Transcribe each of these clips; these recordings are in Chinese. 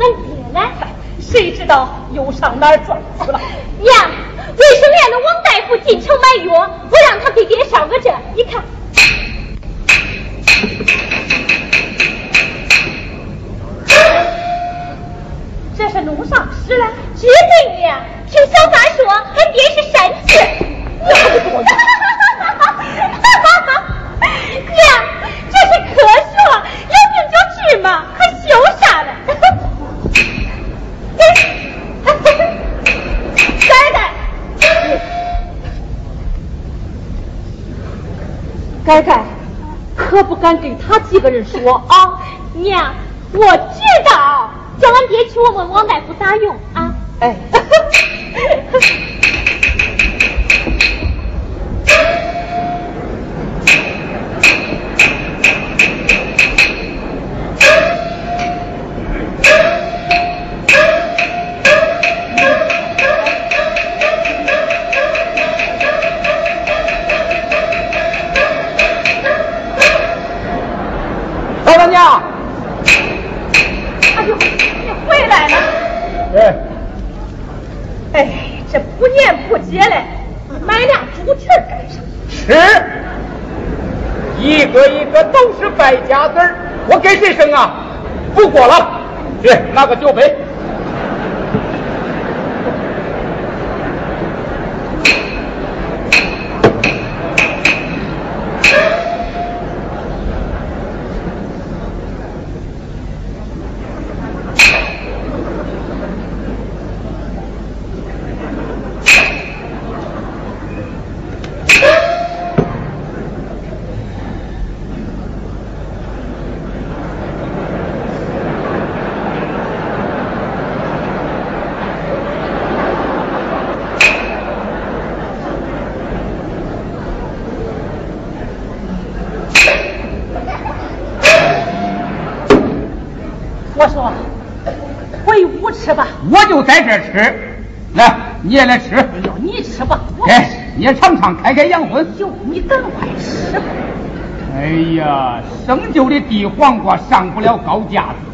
俺爹呢？谁知道又上哪儿转去了？娘，卫生院的王大夫进城买药，我让他给爹上个这，你看。这是弄上尸了？绝对的，听小三说，俺爹是山区。娘，这是科学，有病就治嘛，还修啥了？改改，改改，可不敢给他几个人说啊！娘，我知道，叫俺爹去问问王大夫咋用啊？哎。啊？不过了，去拿个酒杯。就在这吃，来，你也来吃。哎呦，你吃吧。哎，你也尝尝，开开洋荤。哟，你赶快吃吧。哎呀，生就的地黄瓜上不了高架子。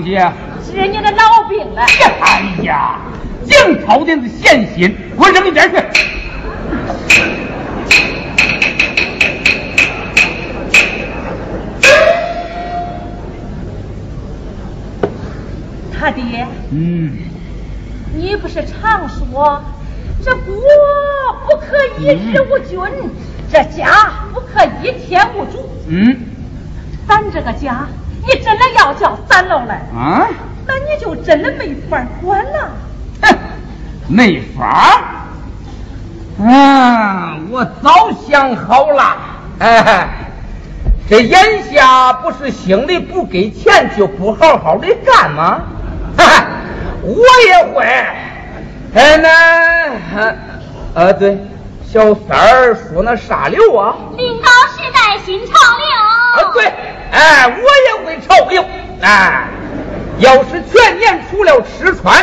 东西啊？治你的老病了。哎呀，净操点子闲心，给我扔一边去！他爹，嗯，你不是常说这国不可一日无君，这家不可一天无主。嗯，咱这个家，你真的要叫三楼来，啊，那你就真的没法管了。哼，没法儿。啊，我早想好了，哎，这眼下不是心里不给钱就不好好的干吗？哈哈，我也会。哎，那，呃，对，小三儿说那啥流啊？领导时代新潮流。啊，对，哎，我也会潮流。哎，要是全年除了吃穿，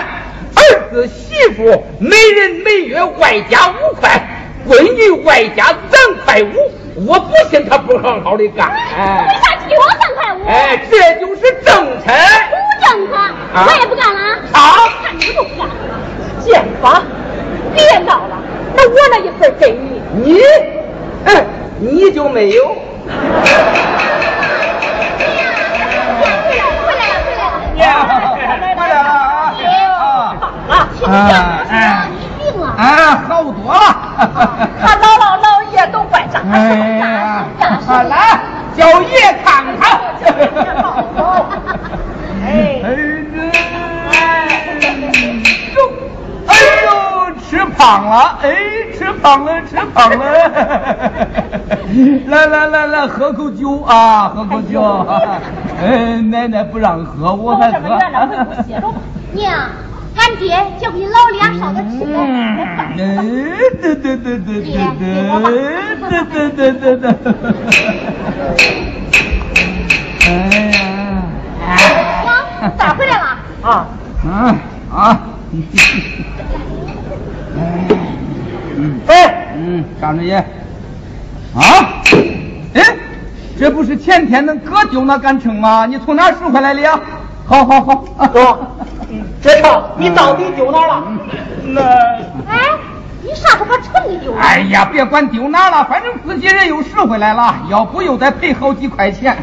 儿子媳妇每人每月外加五块，闺女外加三块五，我不信他不好好的干。为哎，啥只有三块五？哎，这就是政策。不政策，我也不干了。啊看你不就不干了？建发，别闹了，那我那一份给你。你，哎，你就没有？来了，回来了啊！啊，听讲说你病了。啊，好多了。他姥姥姥爷都怪长哎呀，来叫爷看看。哎吃胖了，哎，吃胖了，吃胖了。来来来来，喝口酒啊，喝口酒。哎，奶奶不让喝，我还喝。娘，俺爹叫给老俩烧的。嗯，哎，对对对对对对，对对对对对。哎呀，娘，咋回来了？啊，啊啊，嗯，哎，嗯，张志业，啊，哎，这不是前天那哥丢那杆秤吗？你从哪儿拾回来的呀？好好好，哥，这趟你到底丢哪儿了？那哎，你啥时候把秤给丢了？哎呀，别管丢哪了，反正自己人又拾回来了，要不又得赔好几块钱。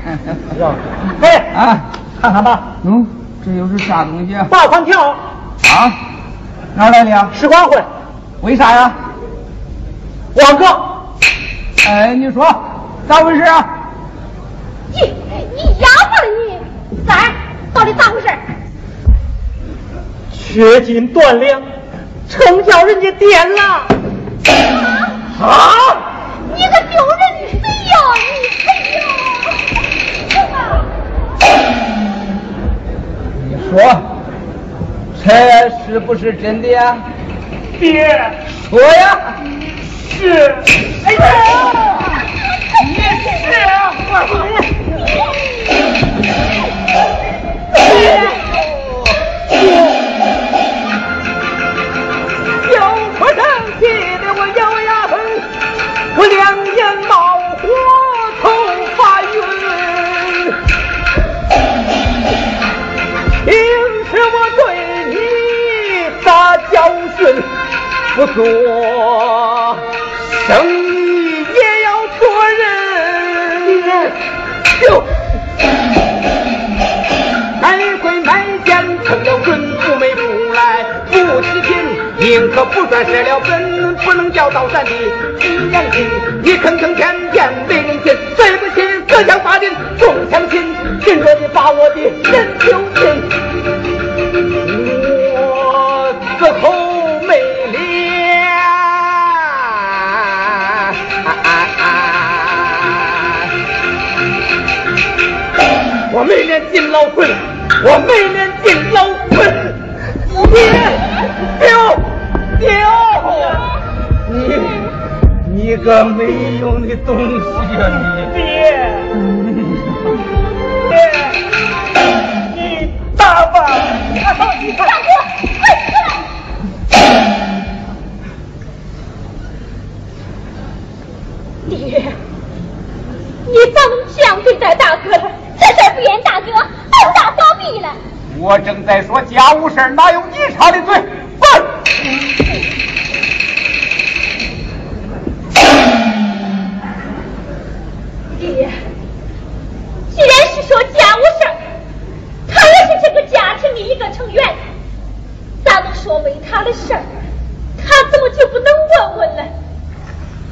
哎，啊，看看吧，嗯，这又是啥东西啊？罚款条，啊，哪来的呀？使馆会，为啥呀？王哥，哎，你说咋回事啊？你你哑巴了你？三儿，到底咋回事？缺斤断两，成叫人家颠了。啊！啊你个丢人的贼呀！你哎呀！你说这是不是真的呀？爹，我呀！是，哎呀，你是啊，小可生气的我咬牙恨，我两眼冒火，头发晕。平时我对你咋教训，不做生意。也要做人。就买贵买贱成了准，不美不来不起劲，宁可不赚失了本，不能叫到山的一样心。你坑坑骗骗没人信，对不起各乡法人共相信，信着的把我的人就信。我自后我没脸进老村，我没脸进老村。爹，丢丢，你你个没用的东西啊你！爹，爹，我正在说家务事哪有你插的嘴？滚！爹，既然是说家务事他也是这个家庭的一个成员，咱们说为他的事儿，他怎么就不能问问呢？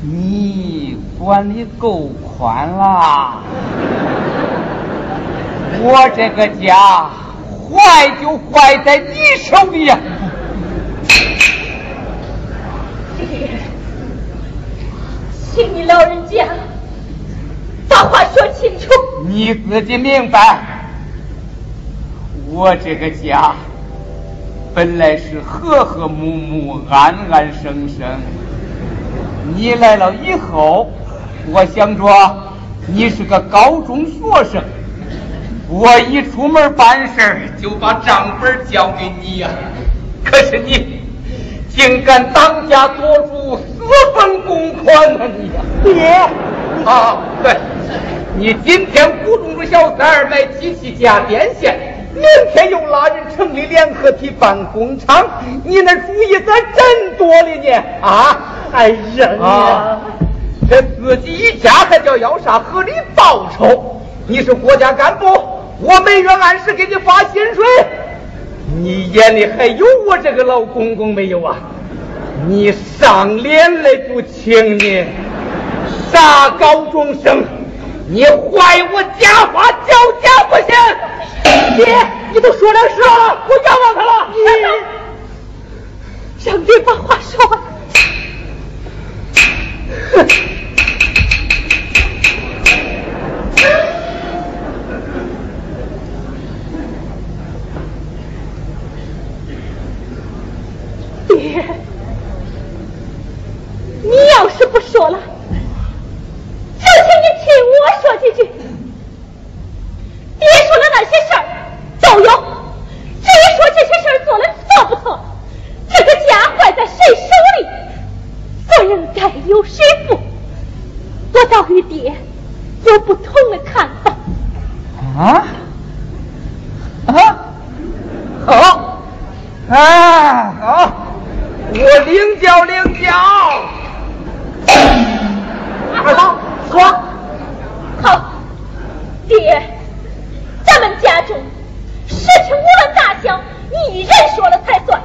你管的够宽啦！我这个家坏就坏在你手里呀！请你老人家把话说清楚。你自己明白，我这个家本来是和和睦睦、安安生生。你来了以后，我想着你是个高中学生，我一出门办事就把账本交给你呀。可是你竟敢当家做主，私分公款呢你呀！爹，啊，对，你今天鼓动着小三儿买机器家电线，明天又拉人成立联合体办工厂，你那主意咋真多了呢？啊！哎呀啊你，这自己一家还叫要啥合理报酬？你是国家干部，我每月按时给你发薪水，你眼里还有我这个老公公没有啊？你上脸来不轻呢？啥高中生？你坏我家法，交家不行！爹，你都说了实话了，我冤枉他了。你让爹把话说完。爹，你要是不说了，就请你听我说几句。爹说的那些事儿都有，至于说这些事儿做的错不错，这个家坏在谁手里，责任该由谁负。我倒与爹有不同的看法。啊啊好啊好，我领教领教。二宝，说，好，爹，咱们家中事情无论大小，你一人说了才算。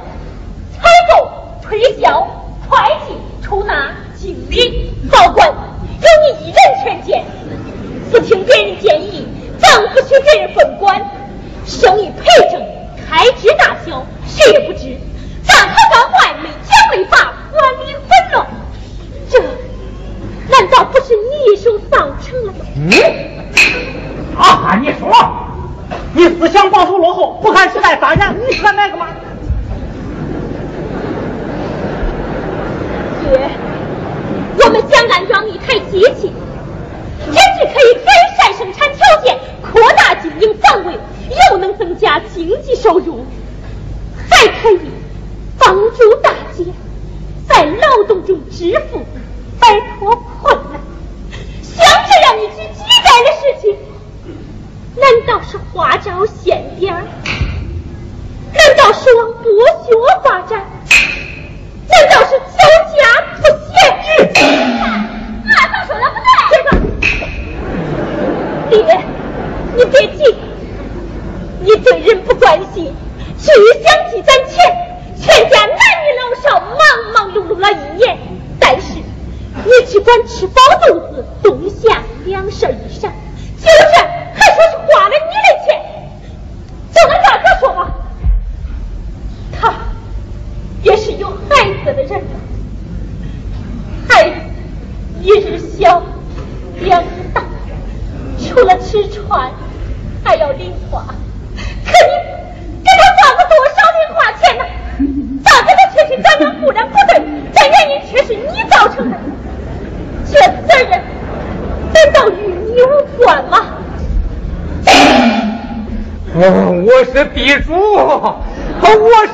我是地主，我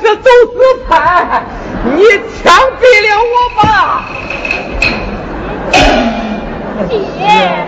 是走私派，你枪毙了我吧，爹。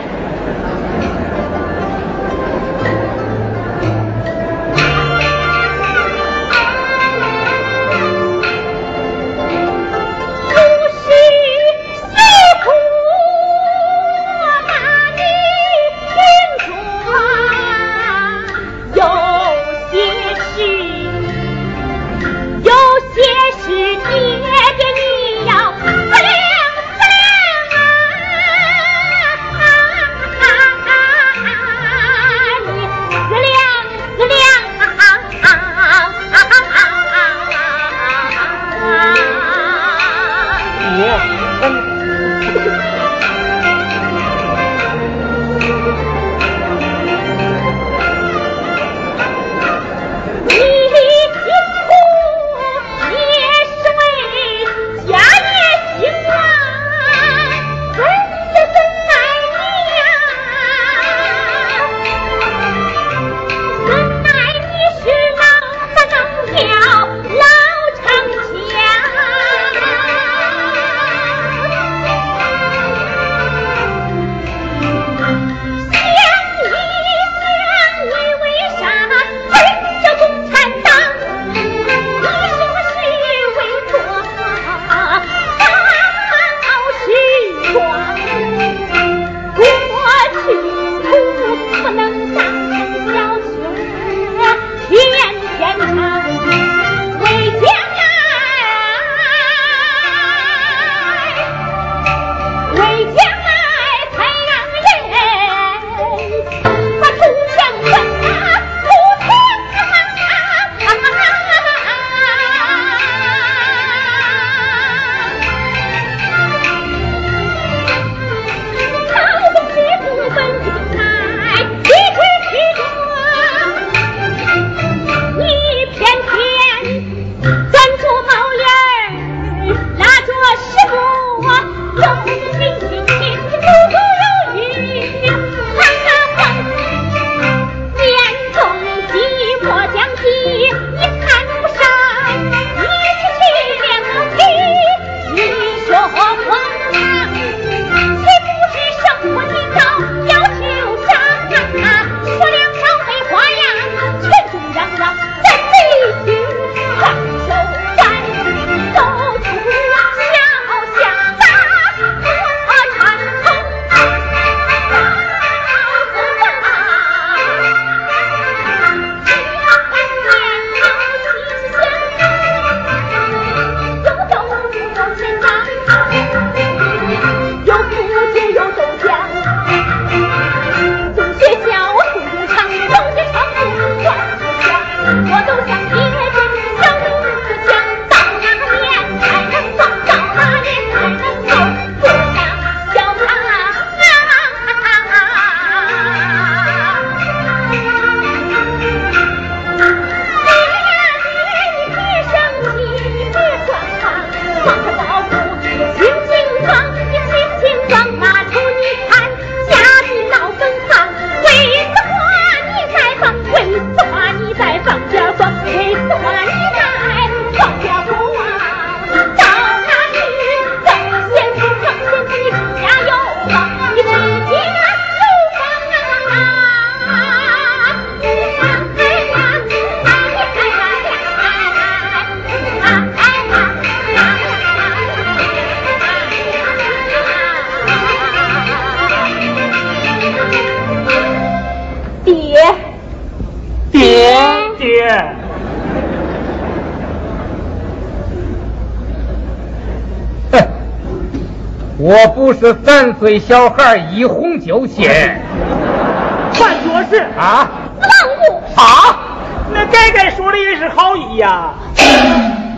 岁小孩一哄就信，犯错事啊！乱物啊！那该该说的也是好意呀。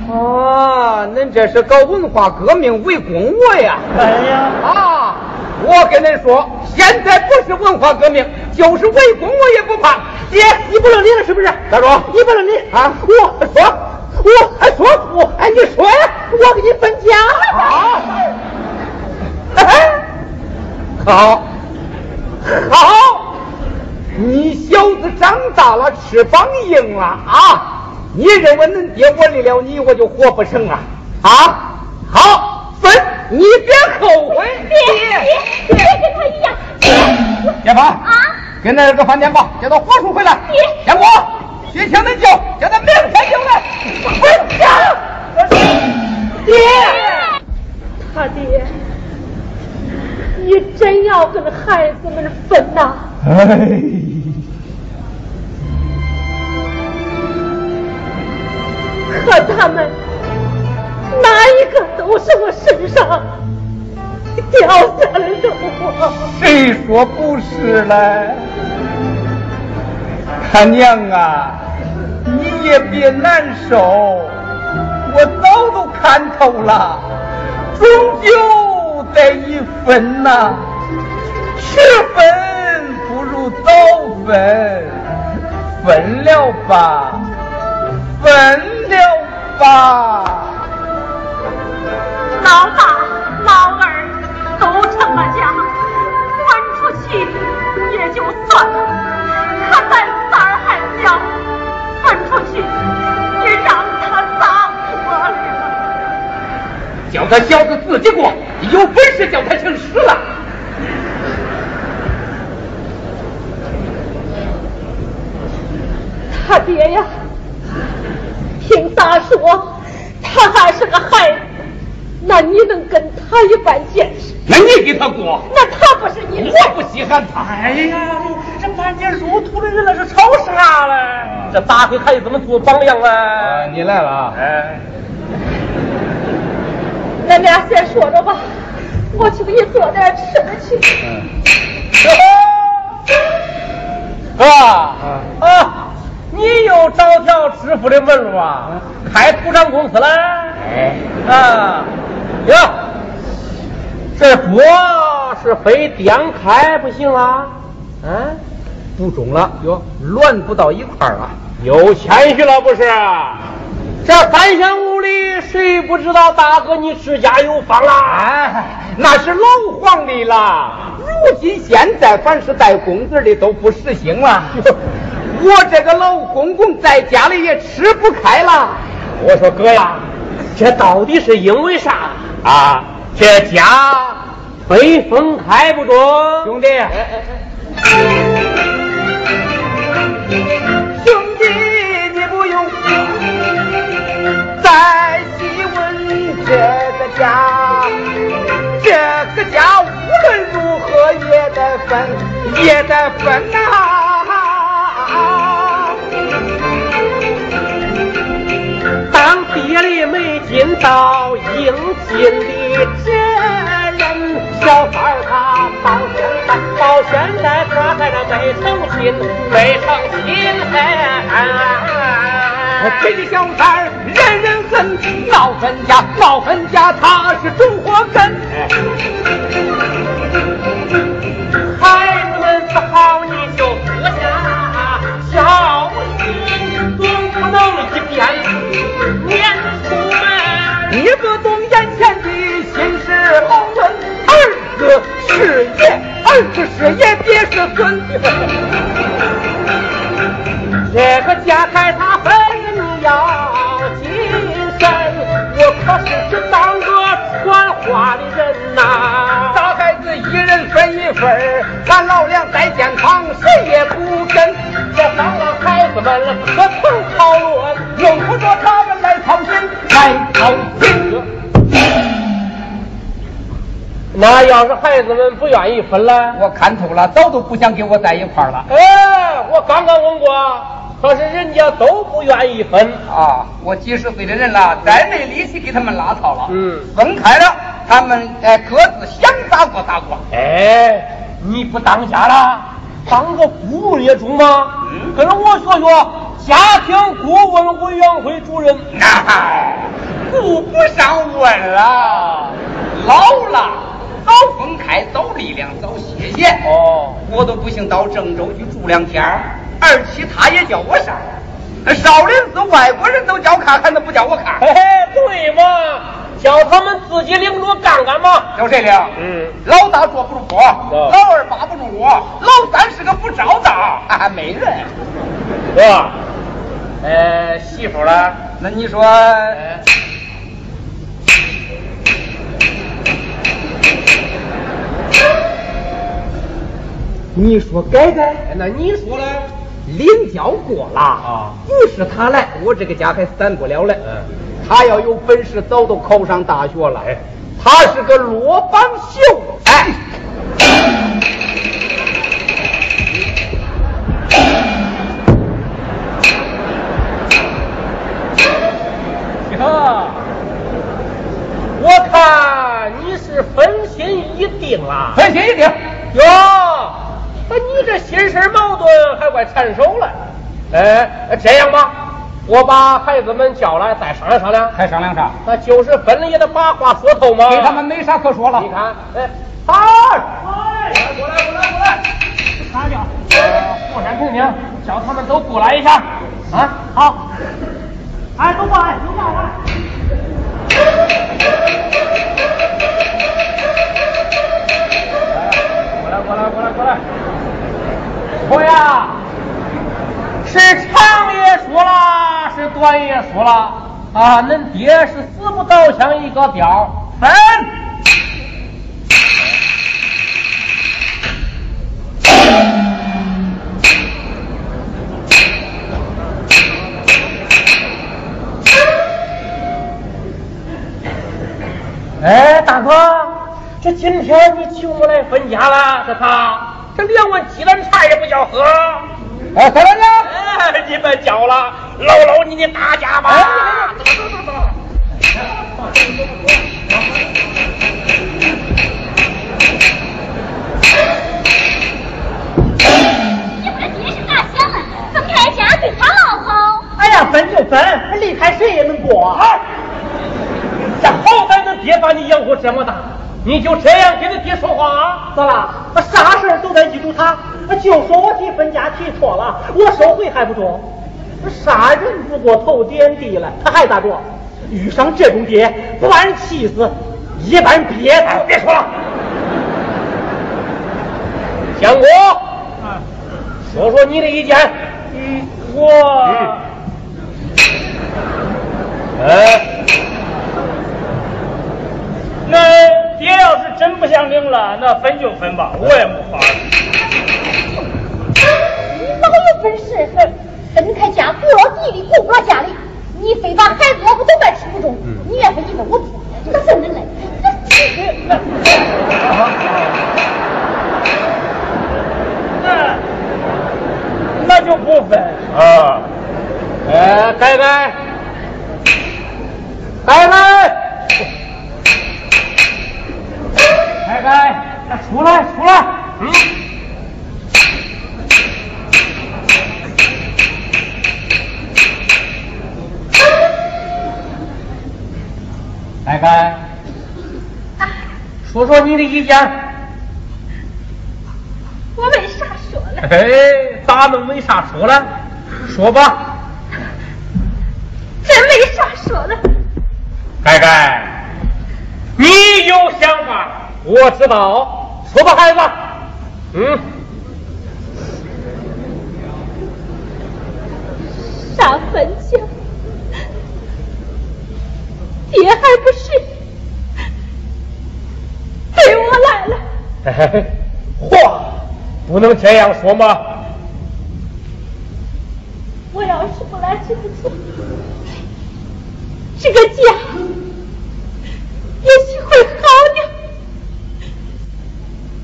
啊，恁这是搞文化革命围攻我呀？哎呀，啊！我跟恁说，现在不是文化革命，就是围攻我也不怕。爹，你不能理了是不是？咋说？你不能理啊？我还说不？哎，你说呀，我给你分家。好，好，好，你小子长大了，翅膀硬了啊！你认为恁爹我离了你，我就活不成啊？啊，好分，你别后悔。别别别跟他一样。别跑啊！跟那个饭店吧，叫他火速回来。别天国，去请恁舅，叫他明天就来。回家。爹，他爹，你真要跟孩子们分呐？哎。可他们哪一个都是我身上掉下来的我。谁说不是嘞？他娘啊，你也别难受，我早都看透了，终究得一分呐，迟分不如早分，分了吧，分了吧。老大、老二都成了家，分出去也就算了，可咱三儿还小，叫他小子自己过，有本事叫他请死了。他爹呀，凭咋说他还是个孩子？那你能跟他一般见识？那你给他过，那他不是你的我不稀罕他。哎呀，这满街入土的人那是吵啥嘞？这咋给孩子们做榜样啊，嘞？你来了啊！哎，咱俩先说着吧，我去给你做点吃的去。啊啊！你又找条致富的门路啊？开土产公司了？哎，啊，哟，这锅是非颠开不行啊！嗯，不中了哟，乱不到一块儿了。又谦虚了不是？这三乡五里谁不知道大哥你持家有方啦？哎，那是老黄历了。如今现在凡是带公字的都不实行了。我这个老公公在家里也吃不开了。我说哥呀，这到底是因为啥啊？这家非分开不中，兄弟，兄再细问这个家，这个家无论如何也得分，也得分呐、当爹的没尽到应尽的这人，小三儿他到现在，到现在他还是没成亲，没成亲哎。这个小三人人恨，闹分家，闹分家，他是主祸根。要是孩子们不愿意分了，我看透了，早都不想跟我在一块儿了。哎，我刚刚问过，可是人家都不愿意分。啊，我几十岁的人了，再没力气给他们拉操了。嗯分开了，他们哎各自想咋过咋过。哎，你不当家了，当个顾问也中吗？嗯跟着我学学家庭顾问委员会主任。那顾不上问了，老了，开，早力量，早歇歇。哦，我都不行，到郑州去住两天二七他也叫我上。少林寺外国人都叫看，还能不叫我看？嘿嘿，对嘛，叫他们自己领着干干嘛。叫谁领？嗯，老大坐不住我，老二扒不住我，老三是个不着道，哈哈，没人。哥，呃，媳妇了？那你说？你说改改？那你说呢？临交过了啊，不是他来，我这个家还散不了嘞。嗯，他要有本事，早都考上大学了。哎，他是个落榜秀。哎，定了。分心一定。哟，那你这心事矛盾还怪缠手了。哎，这样吧，我把孩子们叫来，再商量商量。还商量啥？那就是分了也得把话说透嘛。给他们没啥可说了。你看，哎，好，哎，过来，过来，过来，啥叫？呃，霍山平平，叫他们都过来一下。啊，好。哎，都过来，都过来。过来，过来，过来，过来。我呀，是长也输了，是短也输了啊。恁爹是死不倒向一个调分。哎，大哥，这今天你请我来分家了，这他这连碗鸡蛋茶也不叫喝。哎，三娘，哎，你别叫了，搂搂你的大家吧。你们爹是哪想的？分开家对他老好。哎呀，分就分，离开谁也能过。啊！这好歹恁爹把你养活这么大，你就这样跟他爹说话？咋啦？啥事儿都得记住他，就说我提分家提错了，我收回还不中？杀人不过头点地了，他还咋着？遇上这种爹，不把人气死，一般憋死。别说了，江国，说说你的意见。嗯，我哎，那爹要是真不想领了，那分就分吧，我也没法。你老有本事，分开家顾老弟弟顾不了家里，你非把孩子老婆都怪吃不中，你愿分你分我不，那是恁嘞，那那那就不分。啊，哎，该该，该该，该该，出来出来，嗯。该该，说说你的意见。我没啥说了。哎，咋能没啥说了？说吧。真没啥说了。该该，你有想法，我知道。说吧，孩子。嗯，啥分家？爹还不是对我来了。话不能这样说嘛。我要是不来这个家，这个家也许会好点。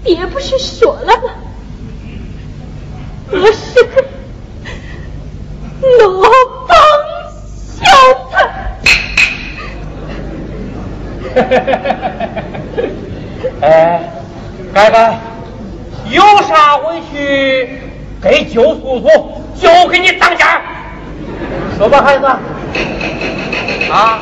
爹不是说了吗？我是个落榜小子。哎，该该，有啥委屈给舅叔叔，就给你当家。说吧，孩子。啊。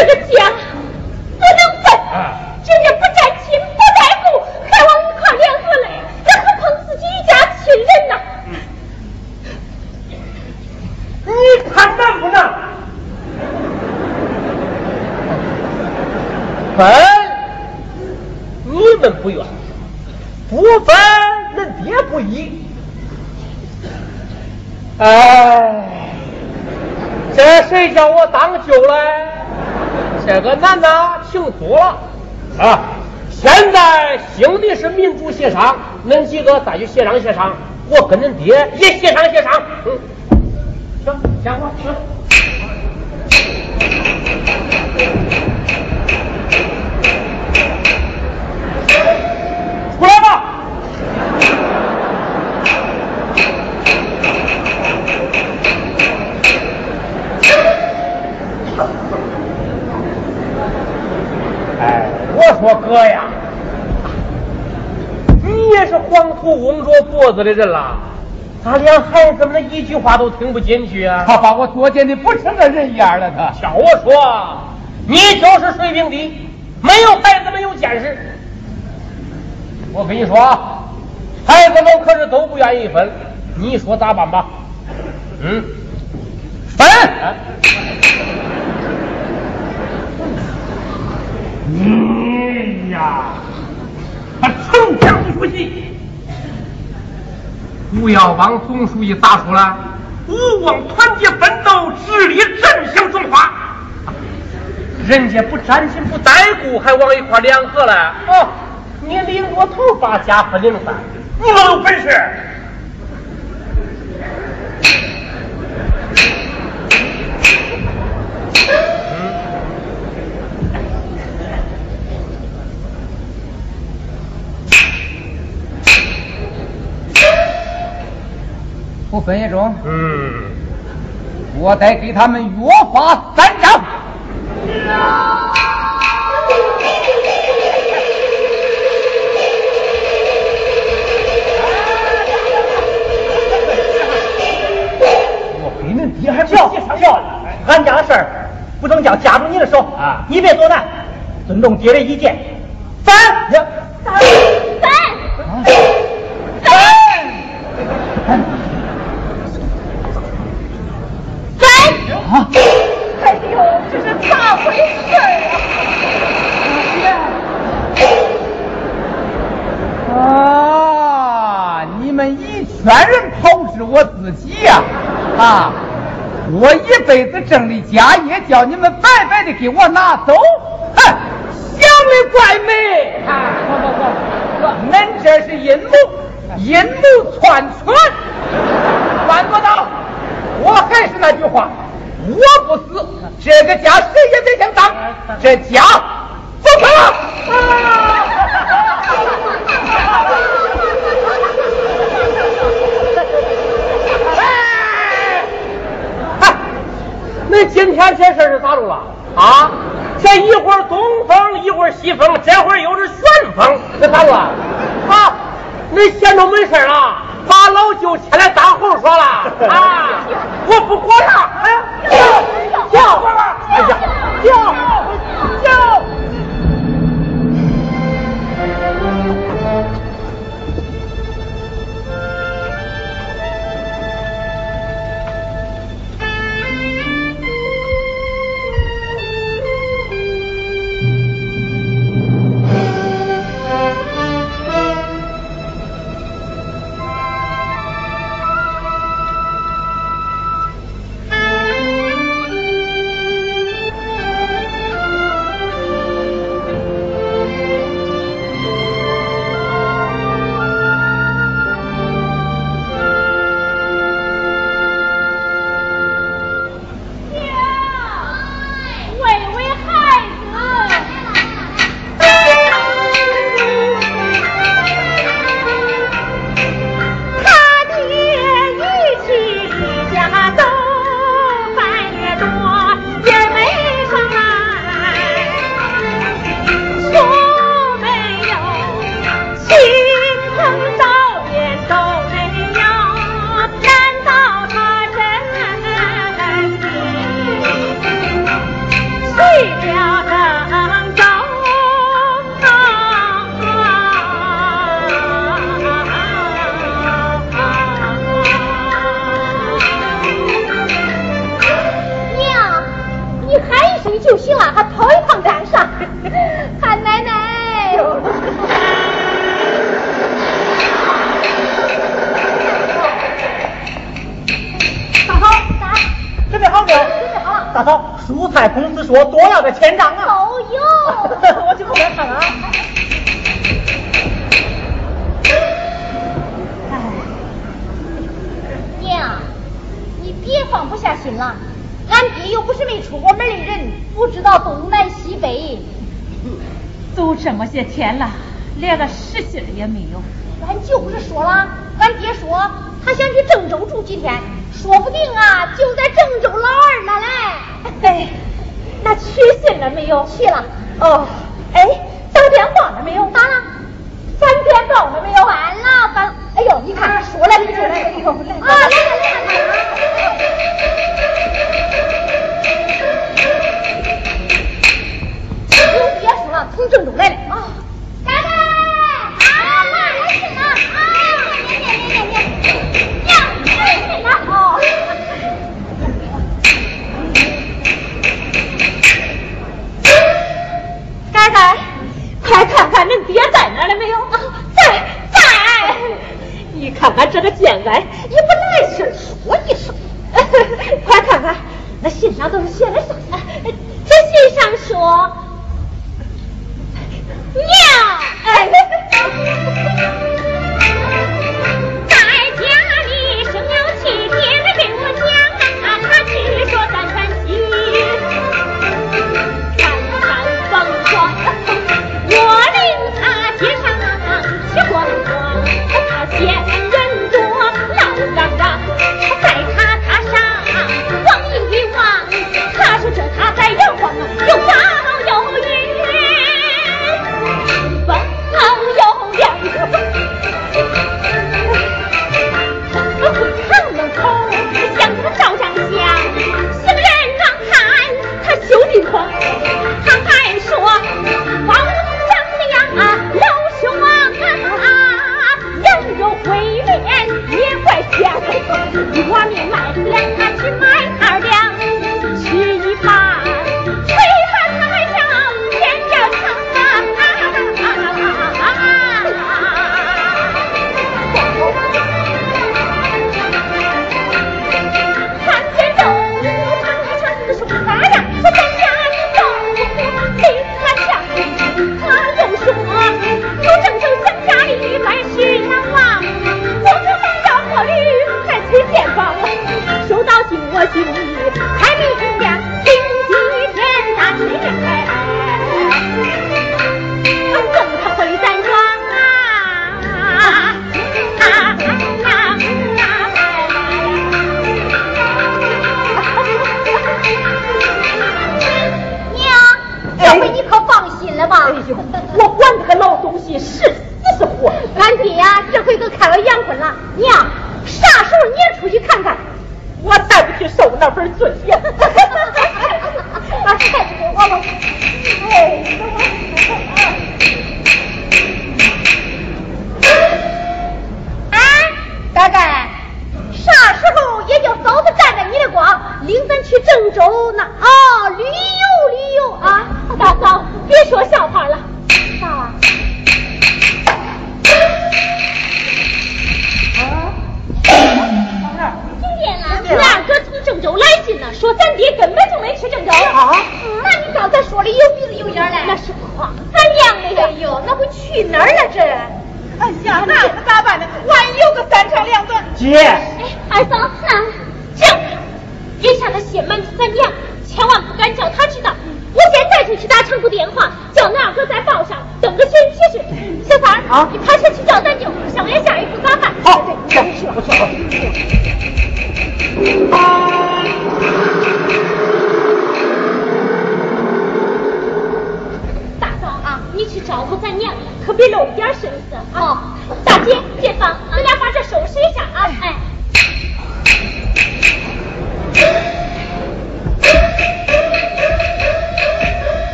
这个家不能分，今天不沾亲不沾故，还往一块联合来，这何况自己一家亲人呢？你看能不能分？你们不愿，不分，恁爹不依。哎，这谁叫我当舅嘞？这个男的挺多了啊！现在兴的是民主协商，恁几个再去协商协商，我跟恁爹也协商协商。嗯，行，先我去。子的人啦，咋连孩子们的一句话都听不进去啊？他把我作践的不成个人样了，他。听我说，你就是水平低，没有孩子们有见识。我跟你说啊，孩子们可是都不愿意分，你说咋办吧？嗯，分。你呀，他成天不出息，不要帮总书记咋说了，勿忘团结奋斗，致力振兴中华。人家不沾亲不带故，还往一块联合了。哦，你领着头发加分零三，你老有本事。不分也中，嗯，我得给他们约法三章。我比恁爹还不漂协商漂亮！俺家的事儿不能叫夹住你的手啊你别多难，尊重爹的意见。三，三啊三，啊！哎呦，这是咋回事啊？啊！你们一圈人炮制我自己呀、啊！我一辈子挣的家业，叫你们白白的给我拿走，哼！想的怪美！啊，不不不，恁这是阴谋，阴谋篡权！办不到，我还是那句话，我不死，这个家谁也别想当，这家不分了！那今天这事儿是咋着了？啊，这一会儿东风，一会儿西风，这会儿又是旋风，这咋着啊？啊，恁闲着没事儿啊，把老舅牵来当猴说了啊！我不管了，哎，叫叫，哎呀，叫叫。公司说多要个千张啊！好有，我去看看。哎，娘，你别放不下心了。俺爹又不是没出过门的人，不知道东南西北。都这么些天了，连个实信也没有。俺舅不是说了？俺爹说他想去郑州住几天，说不定啊就在郑州老二那嘞。哎。那去信了没有？去了。哦，哎，打电话了没有？打了。翻天报了没有？完了，翻。哎呦，你看，说了你就来，哎呦，来了来了来了。都别说了，从郑州来了。这个贱人也不来气说一声 快看看那信上都是娘啥时候你也出去看看我再不去受那份罪呀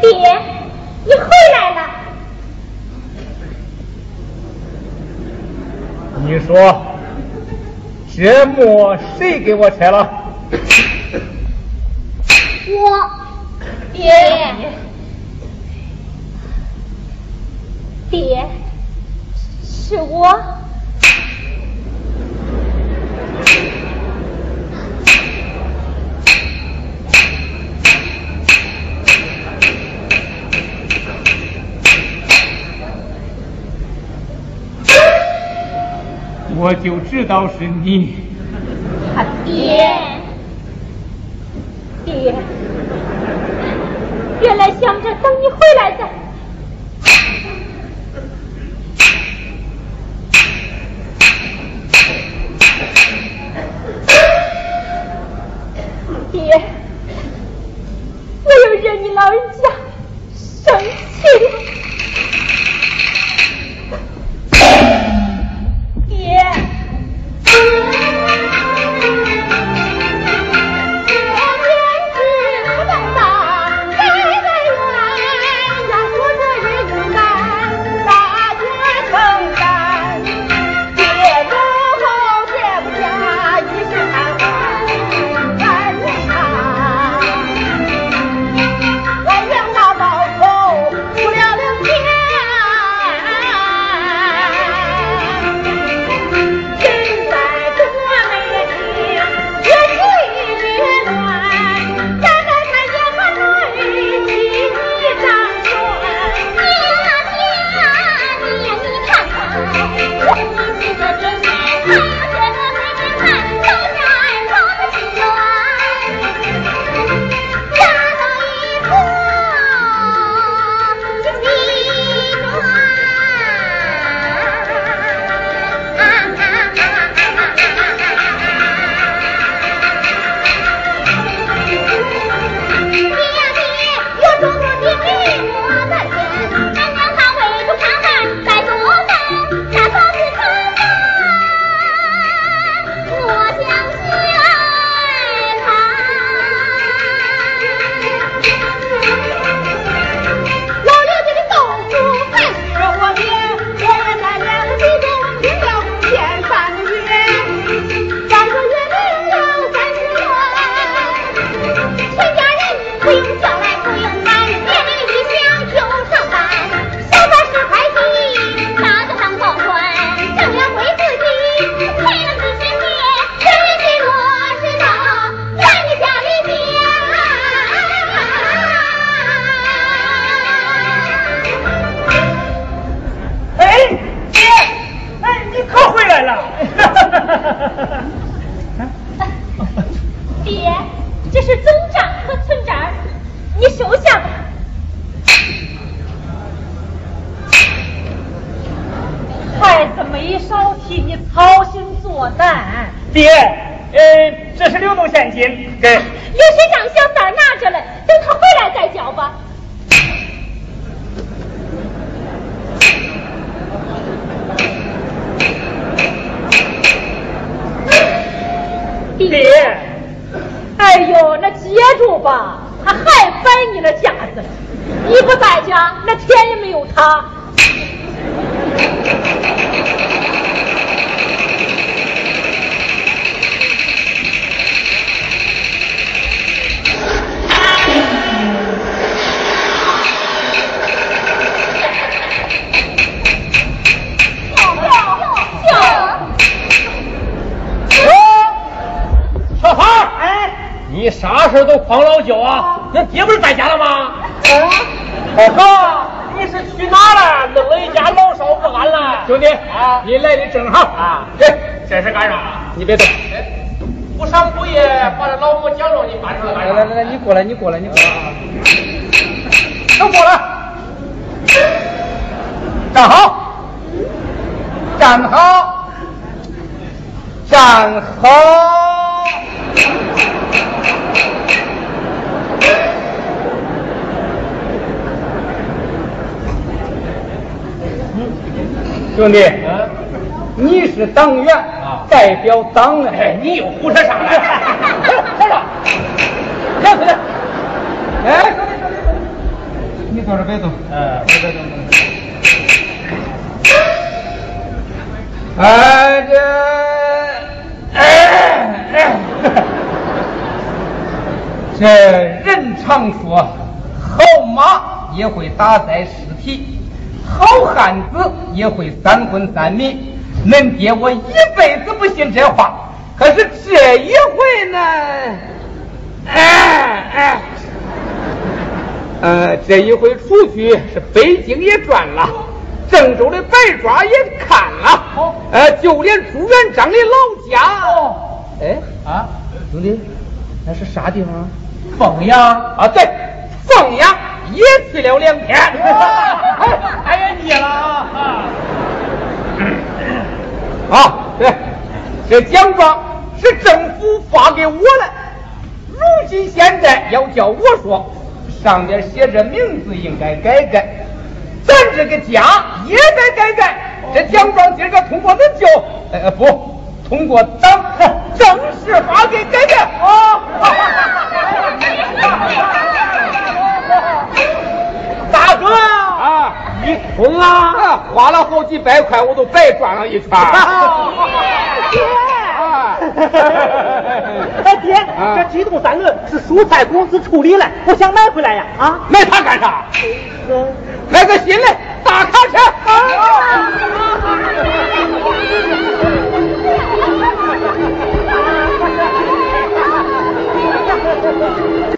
爹，你回来了。你说，这木谁给我拆了？我，爹。爹。是我。我就知道是你。他爹。爹。原来想着等你回来的啊！啊！九九九！九！小三儿，哎，你啥事儿都狂老九啊？那爹不是在家了吗？啊！好、啊。啊。去哪了？弄了一家老少不安了。兄弟，你来的正好。来，这是干啥？你别动。不上不夜把这老母讲着你搬出来？来来来，你过来，你过来，你过来。都过来，站好，站好，站好。兄弟，嗯，你是党员啊。代表党啊，哎，你又胡扯啥来？站着，来来来，哎，兄弟兄弟你坐着别动。嗯，别动别动。哎，这，哎哎，这人常说，好马也会打在尸体，好汉子也会三荤三 minister 恁爹我一辈子不信这话，可是这一回呢，哎哎。呃，这一回出去是北京也转了，郑州的白抓也看了，哦呃，就连朱元璋的老家，哦，哎，啊，兄弟，那是啥地方？凤阳。啊，对，凤阳也去了两天。哎，哎呀，你了啊！啊，对，这奖状是政府发给我的，如今现在要叫我说，上面写着名字应该改改，咱这个家也该改改。这奖状今个通过恁就，呃不，通过党正式发给改改。啊，大哥啊你通啊？花了好几百块我都白转了一圈。爹爹啊。哎爹这机动三轮是蔬菜公司处理了我想买回来呀啊？买它干啥？买个新的大卡车。